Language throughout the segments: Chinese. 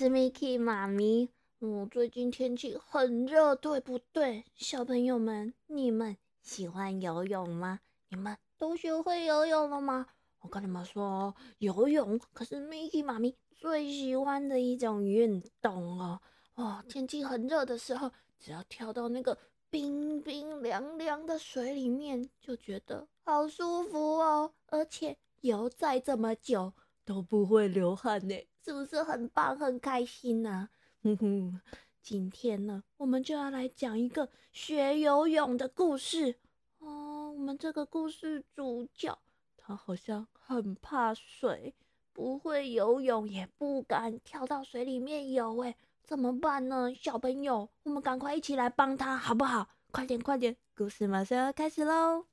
是 Miki 妈咪。嗯，最近天气很热，对不对？小朋友们，你们喜欢游泳吗？你们都学会游泳了吗？我跟你们说，游泳可是 Miki 妈咪最喜欢的一种运动哦。哦，天气很热的时候，只要跳到那个冰冰凉凉的水里面，就觉得好舒服哦。而且游再这么久都不会流汗呢，是不是很棒、很开心呢？哼哼，今天呢，我们就要来讲一个学游泳的故事哦。我们这个故事主角。他好像很怕水，不会游泳，也不敢跳到水里面游。哎，怎么办呢？小朋友，我们赶快一起来帮他，好不好？快点，快点！故事马上要开始喽。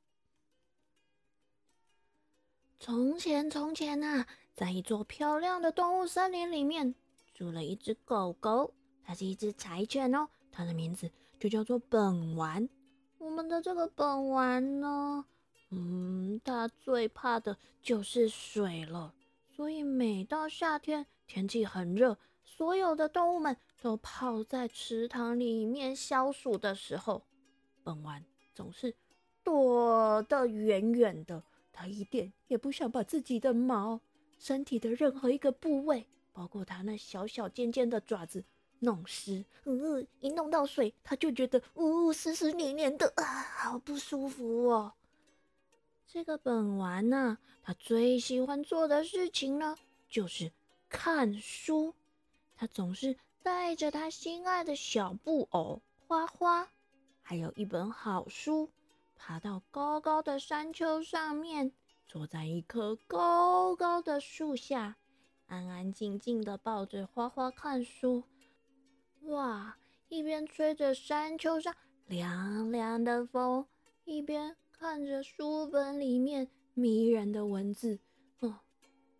从前，从前啊，在一座漂亮的动物森林里面，住了一只狗狗，它是一只柴犬哦，它的名字就叫做本丸。我们的这个本丸呢？嗯，它最怕的就是水了，所以每到夏天天气很热，所有的动物们都泡在池塘里面消暑的时候，本丸总是躲得远远的。它一点也不想把自己的毛、身体的任何一个部位，包括它那小小尖尖的爪子弄湿。嗯，一弄到水，它就觉得呜呜湿湿黏黏的啊，好不舒服哦。这个本丸呢，他最喜欢做的事情呢，就是看书。他总是带着他心爱的小布偶花花，还有一本好书，爬到高高的山丘上面，坐在一棵高高的树下，安安静静的抱着花花看书。哇，一边吹着山丘上凉凉的风，一边。看着书本里面迷人的文字，哦，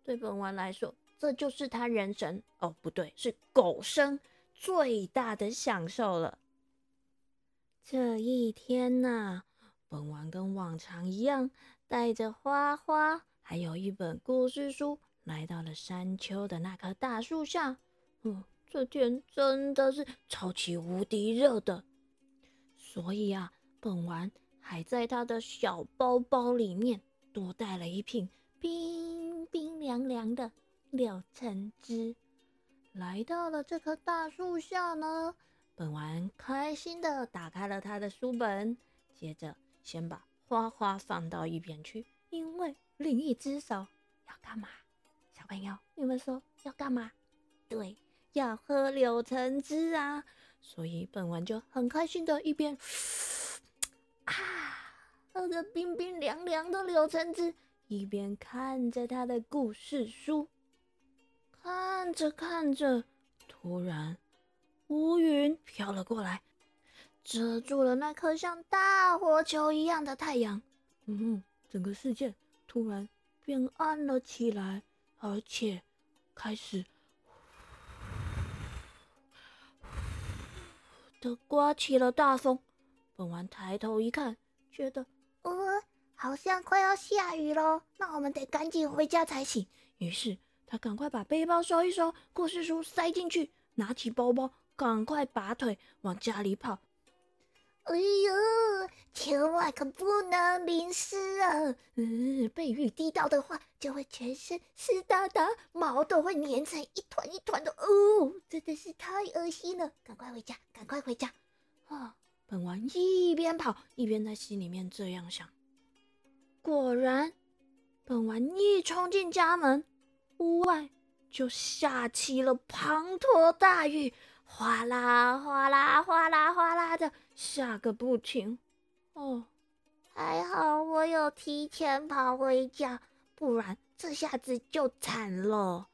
对本丸来说，这就是他人生哦，不对，是狗生最大的享受了。这一天呐，本丸跟往常一样，带着花花，还有一本故事书，来到了山丘的那棵大树下。嗯，这天真的是超级无敌热的，所以啊，本丸。还在他的小包包里面多带了一瓶冰冰凉凉的柳橙汁。来到了这棵大树下呢，本丸开心的打开了他的书本，接着先把花花放到一边去，因为另一只手要干嘛？小朋友，你们说要干嘛？对，要喝柳橙汁啊！所以本丸就很开心的一边。啊，喝着冰冰凉凉的柳橙汁，一边看着他的故事书，看着看着，突然乌云飘了过来，遮住了那颗像大火球一样的太阳。嗯，整个世界突然变暗了起来，而且开始的刮起了大风。本丸抬头一看，觉得，呃，好像快要下雨了，那我们得赶紧回家才行。于是他赶快把背包收一收，故事书塞进去，拿起包包，赶快拔腿往家里跑。哎呦，千万可不能淋湿啊！嗯，被雨滴到的话，就会全身湿哒哒，毛都会粘成一团一团的。哦，真的是太恶心了！赶快回家，赶快回家啊！本王一边跑一边在心里面这样想。果然，本王一冲进家门，屋外就下起了滂沱大雨，哗啦哗啦哗啦哗啦的下个不停。哦，还好我有提前跑回家，不然这下子就惨了。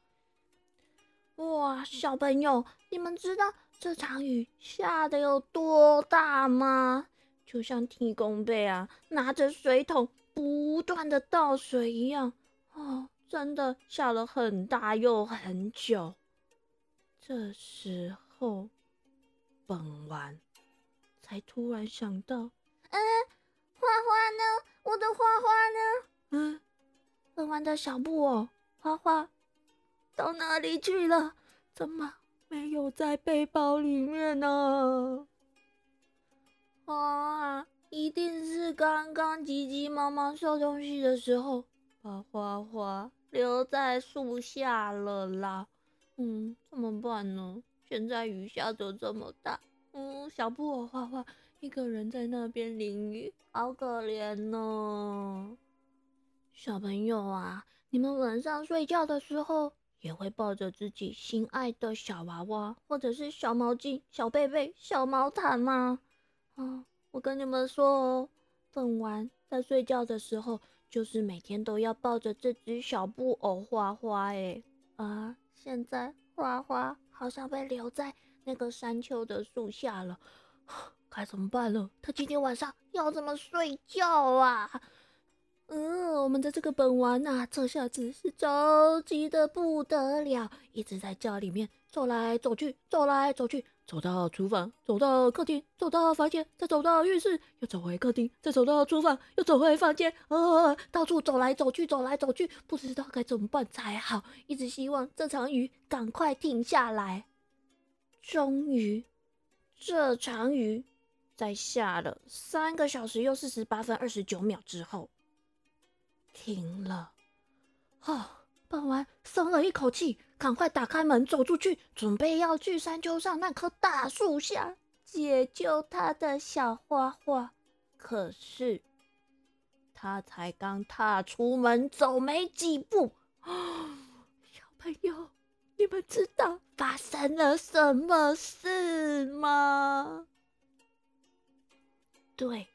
哇，小朋友，你们知道？这场雨下的有多大吗？就像提供贝啊拿着水桶不断的倒水一样哦，真的下了很大又很久。这时候，本丸才突然想到，嗯，花花呢？我的花花呢？嗯，本丸的小布偶花花到哪里去了？怎么没有在背包里面呢？啊，一定是刚刚急急忙忙收东西的时候，把花花留在树下了啦。嗯，怎么办呢？现在雨下得这么大，嗯，小布偶花花一个人在那边淋雨，好可怜呢。小朋友啊，你们晚上睡觉的时候也会抱着自己心爱的小娃娃，或者是小毛巾、小被被、小毛毯吗？啊，我跟你们说哦，本丸在睡觉的时候，就是每天都要抱着这只小布偶花花。哎，啊，现在花花好像被留在那个山丘的树下了，该怎么办呢？他今天晚上要怎么睡觉啊？嗯，我们的这个本丸呐，这下子是着急的不得了，一直在家里面走来走去，走来走去，走到厨房，走到客厅，走到房间，再走到浴室，又走回客厅，再走到厨房，又走回房间，呃，到处走来走去，走来走去，不知道该怎么办才好，一直希望这场雨赶快停下来。终于，这场雨在下了三个小时又四十八分二十九秒之后。停了，啊！傍晚松了一口气，赶快打开门走出去，准备要去山丘上那棵大树下解救他的小花花。可是他才刚踏出门走没几步，小朋友，你们知道发生了什么事吗？对，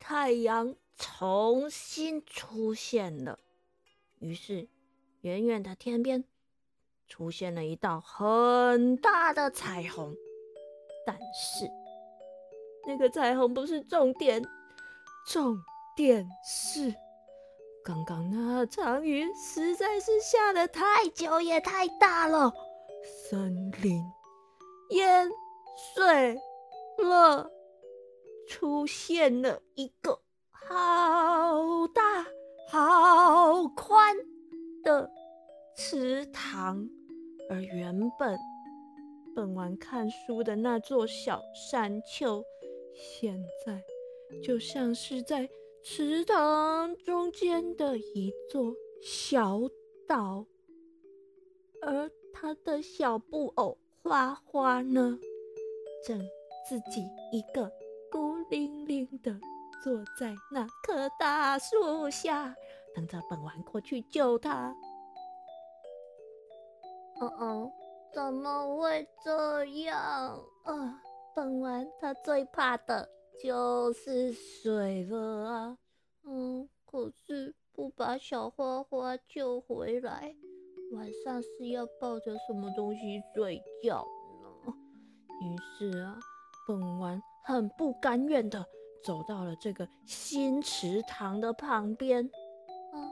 太阳。重新出现了，于是远远的天边出现了一道很大的彩虹。但是那个彩虹不是重点，重点是刚刚那场雨实在是下的太久也太大了，森林淹水了，出现了一个。好大、好宽的池塘，而原本本丸看书的那座小山丘，现在就像是在池塘中间的一座小岛，而他的小布偶花花呢，正自己一个孤零零的。坐在那棵大树下，等着本丸过去救他。哦哦，怎么会这样？啊，本丸他最怕的就是水了啊！嗯，可是不把小花花救回来，晚上是要抱着什么东西睡觉呢？于是啊，本丸很不甘愿的。走到了这个新池塘的旁边，嗯，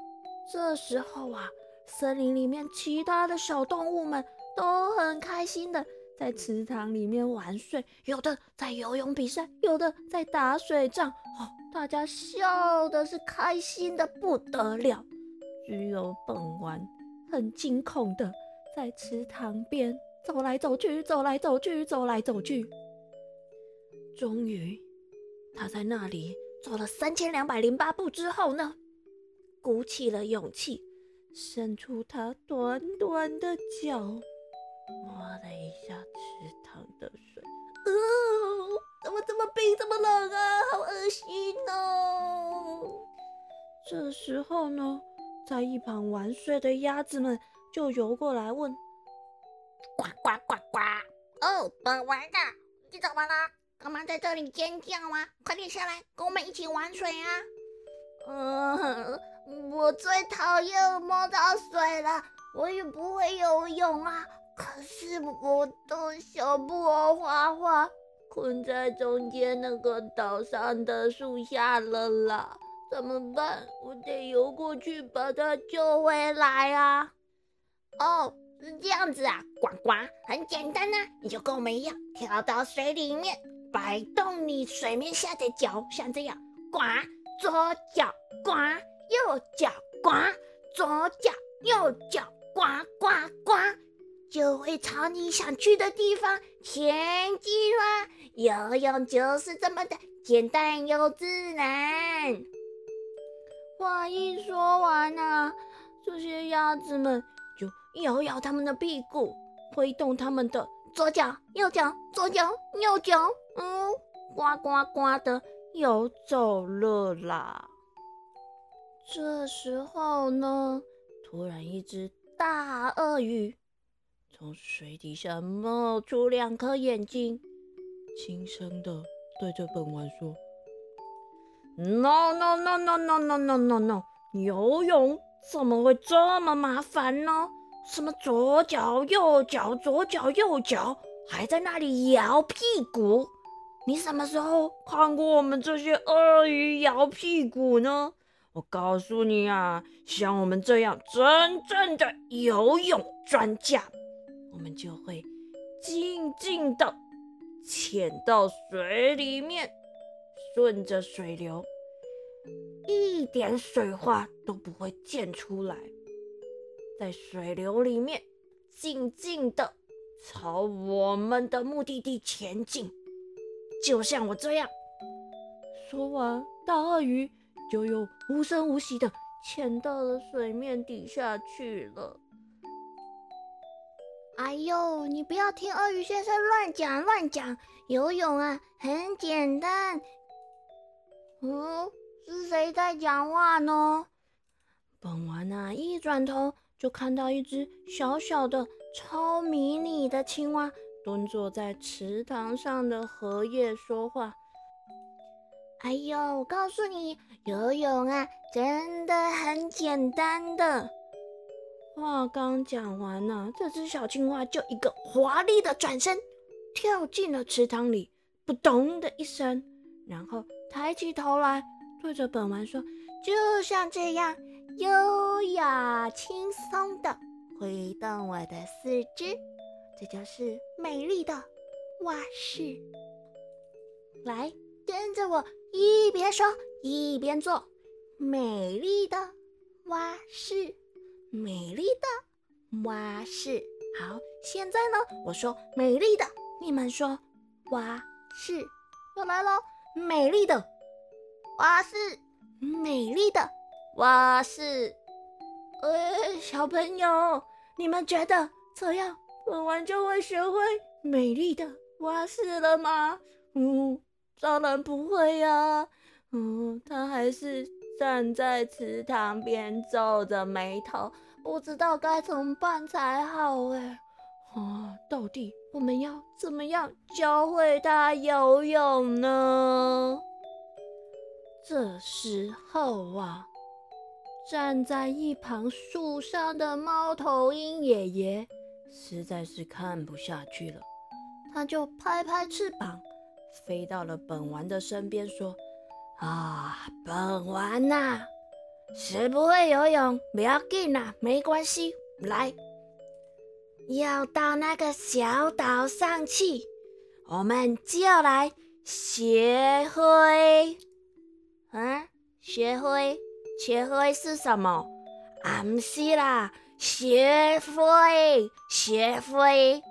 这时候啊，森林里面其他的小动物们都很开心的在池塘里面玩水，有的在游泳比赛，有的在打水仗，哦，大家笑的是开心的不得了。只有本丸很惊恐的在池塘边走来走去，走来走去，走来走去，终于。他在那里走了三千两百零八步之后呢，鼓起了勇气，伸出他短短的脚，摸了一下池塘的水。哦，怎么这么冰，这么冷啊？好恶心哦！这时候呢，在一旁玩水的鸭子们就游过来问：“呱呱呱呱！哦，本玩的，你怎么了？”干嘛在这里尖叫啊？快点下来，跟我们一起玩水啊！嗯，我最讨厌摸到水了，我也不会游泳啊。可是我的小布偶花花困在中间那个岛上的树下了啦，怎么办？我得游过去把它救回来啊！哦，是这样子啊，呱呱，很简单啊，你就跟我们一样跳到水里面。摆动你水面下的脚，像这样，呱，左脚呱，右脚呱，左脚右脚呱呱呱，就会朝你想去的地方前进啦！游泳就是这么的简单又自然。话一说完呢，这些鸭子们就摇摇它们的屁股，挥动它们的左脚、右脚、左脚、右脚，嗯，呱呱呱的游走了啦。这时候呢，突然一只大鳄鱼从水底下冒出两颗眼睛，轻声的对着本丸说：“No no no no no no no no no！游泳怎么会这么麻烦呢？什么左脚右脚，左脚右脚，还在那里摇屁股？你什么时候看过我们这些鳄鱼摇屁股呢？”我告诉你啊，像我们这样真正的游泳专家，我们就会静静的潜到水里面，顺着水流，一点水花都不会溅出来，在水流里面静静的朝我们的目的地前进，就像我这样。说完，大鳄鱼。就又无声无息的潜到了水面底下去了。哎呦，你不要听鳄鱼先生乱讲乱讲，游泳啊很简单。嗯，是谁在讲话呢？本丸啊一转头就看到一只小小的、超迷你的青蛙蹲坐在池塘上的荷叶说话。哎呦，我告诉你，游泳啊，真的很简单的。话刚讲完呢，这只小青蛙就一个华丽的转身，跳进了池塘里，扑通的一声，然后抬起头来，对着本丸说：“就像这样，优雅轻松的挥动我的四肢，这就是美丽的蛙式。来，跟着我。”一边说一边做，美丽的蛙式，美丽的蛙式。好，现在呢，我说美丽的，你们说蛙式，又来喽，美丽的蛙式，美丽的蛙式。呃，小朋友，你们觉得这样我完就会学会美丽的蛙式了吗？嗯。当然不会呀，嗯，他还是站在池塘边皱着眉头，不知道该怎么办才好哎。啊，到底我们要怎么样教会他游泳呢？这时候啊，站在一旁树上的猫头鹰爷爷实在是看不下去了，他就拍拍翅膀。飞到了本丸的身边，说：“啊，本丸呐，谁不会游泳不要紧呐，没关系。来，要到那个小岛上去，我们就来学会。啊，学会？学会是什么？啊，不是啦，学飞，学飞。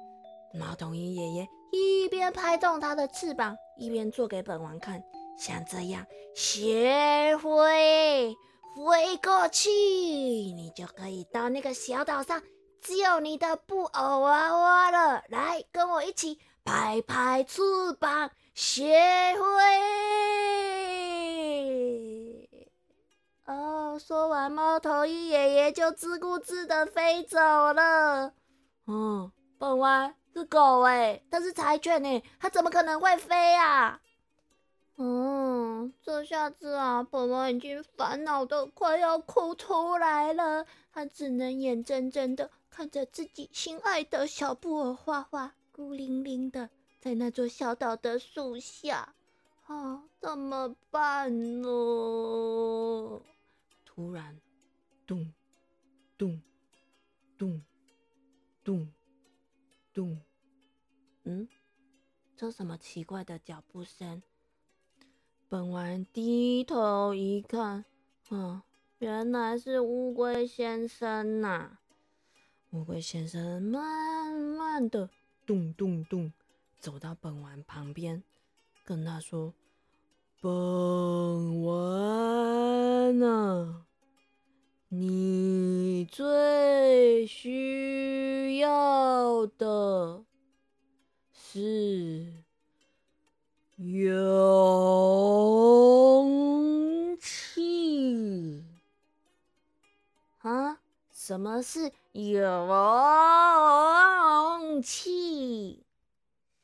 猫头鹰爷爷。”一边拍动它的翅膀，一边做给本王看，像这样学飞飞过去，你就可以到那个小岛上救你的布偶娃娃了。来，跟我一起拍拍翅膀，学飞。哦，说完，猫头鹰爷爷就自顾自的飞走了。嗯，本王。是狗哎，它是柴犬哎，它怎么可能会飞啊？嗯，这下子啊，本王已经烦恼的快要哭出来了。他只能眼睁睁的看着自己心爱的小布偶画画，孤零零的在那座小岛的树下。啊，怎么办呢？突然，咚，咚，咚，咚。咚，嗯，这什么奇怪的脚步声？本丸低头一看，嗯，原来是乌龟先生呐。乌龟先生慢慢的咚咚咚走到本丸旁边，跟他说：“本丸啊，你最需要的是勇气啊？什么是勇气？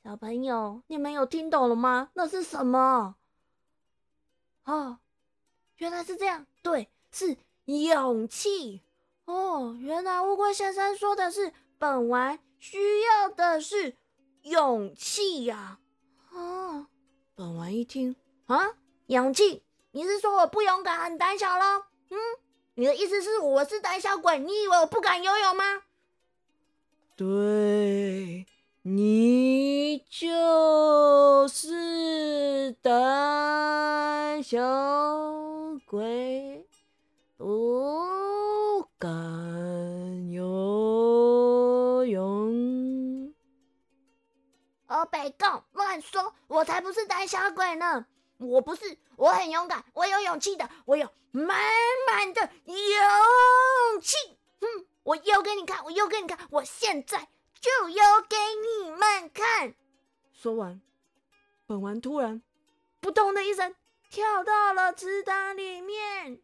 小朋友，你们有听懂了吗？那是什么？哦，原来是这样，对，是勇气。哦，原来乌龟先生说的是本丸需要的是勇气呀。哦，本丸一听啊，勇气？你是说我不勇敢，很胆小喽？嗯，你的意思是我是胆小鬼？你以为我不敢游泳吗？对，你就是胆小鬼，不敢游泳。哦，北贡乱说，我才不是胆小鬼呢！我不是，我很勇敢，我有勇气的，我有满满的勇气。哼，我游给你看，我游给你看，我现在就游给你们看。说完，本丸突然“扑通”的一声跳到了池塘里面。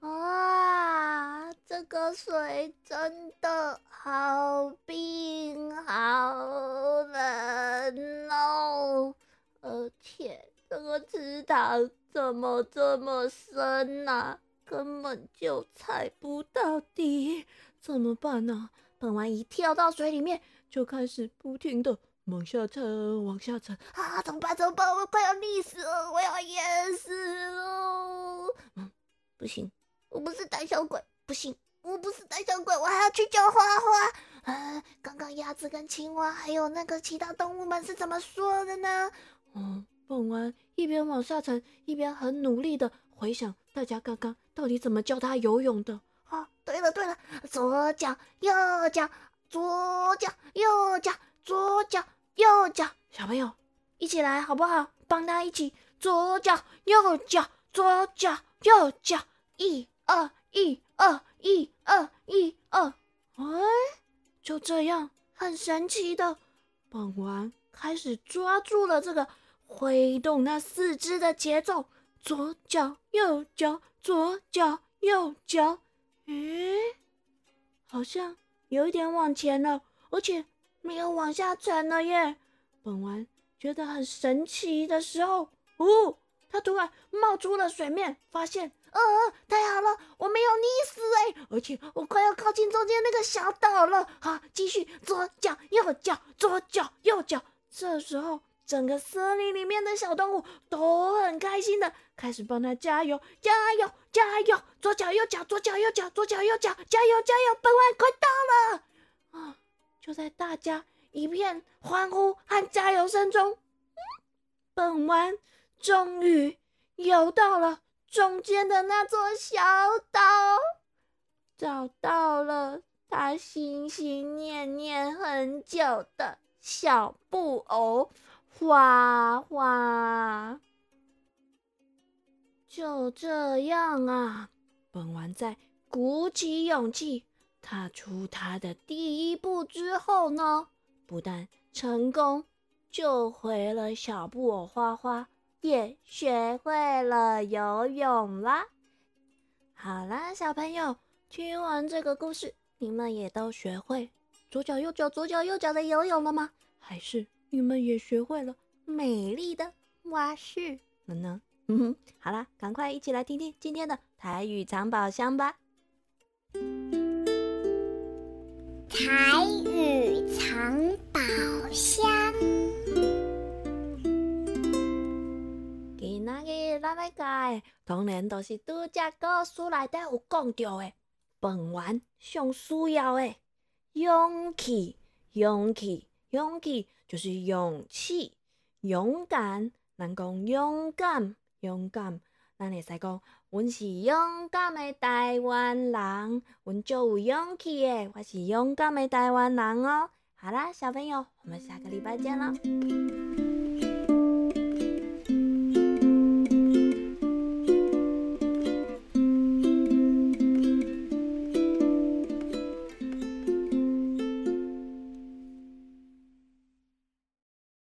哇，这个水真的好冰，好冷哦！而且这个池塘怎么这么深呐？根本就踩不到底，怎么办呢？本王一跳到水里面，就开始不停的往下沉，往下沉啊！怎么办？怎么办？我快要溺死了，我要淹死了！嗯，不行，我不是胆小鬼，不行，我不是胆小鬼，我还要去救花花。啊，刚刚鸭子跟青蛙还有那个其他动物们是怎么说的呢？哦，本丸一边往下沉，一边很努力的回想大家刚刚到底怎么教他游泳的。啊，对了对了，左脚右脚，左脚右脚，左脚右脚，小朋友一起来好不好？帮他一起，左脚右脚，左脚右脚，一二一二一二一二。哎，就这样，很神奇的，本丸开始抓住了这个挥动那四肢的节奏，左脚右脚，左脚右脚。诶，好像有一点往前了，而且没有往下沉了耶。本丸觉得很神奇的时候，哦，他突然冒出了水面，发现，呃，太好了，我没有溺死哎，而且我快要靠近中间那个小岛了。好，继续左脚右脚，左脚右脚。这时候。整个森林里面的小动物都很开心的，开始帮他加油，加油，加油！左脚右脚，左脚右脚，左脚右脚，加油，加油！本丸快到了啊！就在大家一片欢呼和加油声中，本丸终于游到了中间的那座小岛，找到了他心心念念很久的小布偶。花花，就这样啊！本丸在鼓起勇气踏出他的第一步之后呢，不但成功救回了小布偶花花，也学会了游泳啦。好啦，小朋友，听完这个故事，你们也都学会左脚右脚左脚右脚的游泳了吗？还是？你们也学会了美丽的蛙式了呢。嗯哼，好啦，赶快一起来听听今天的台语藏宝箱吧。台语藏宝箱。今仔日咱来讲，当然都是拄只故事内底有讲到的，本丸上需要的勇气，勇气，勇气。就是勇气、勇敢，咱讲勇敢、勇敢，咱会使讲，阮是勇敢的台湾人，阮就有勇气的，我是勇敢的台湾人哦。好啦，小朋友，我们下个礼拜见啦。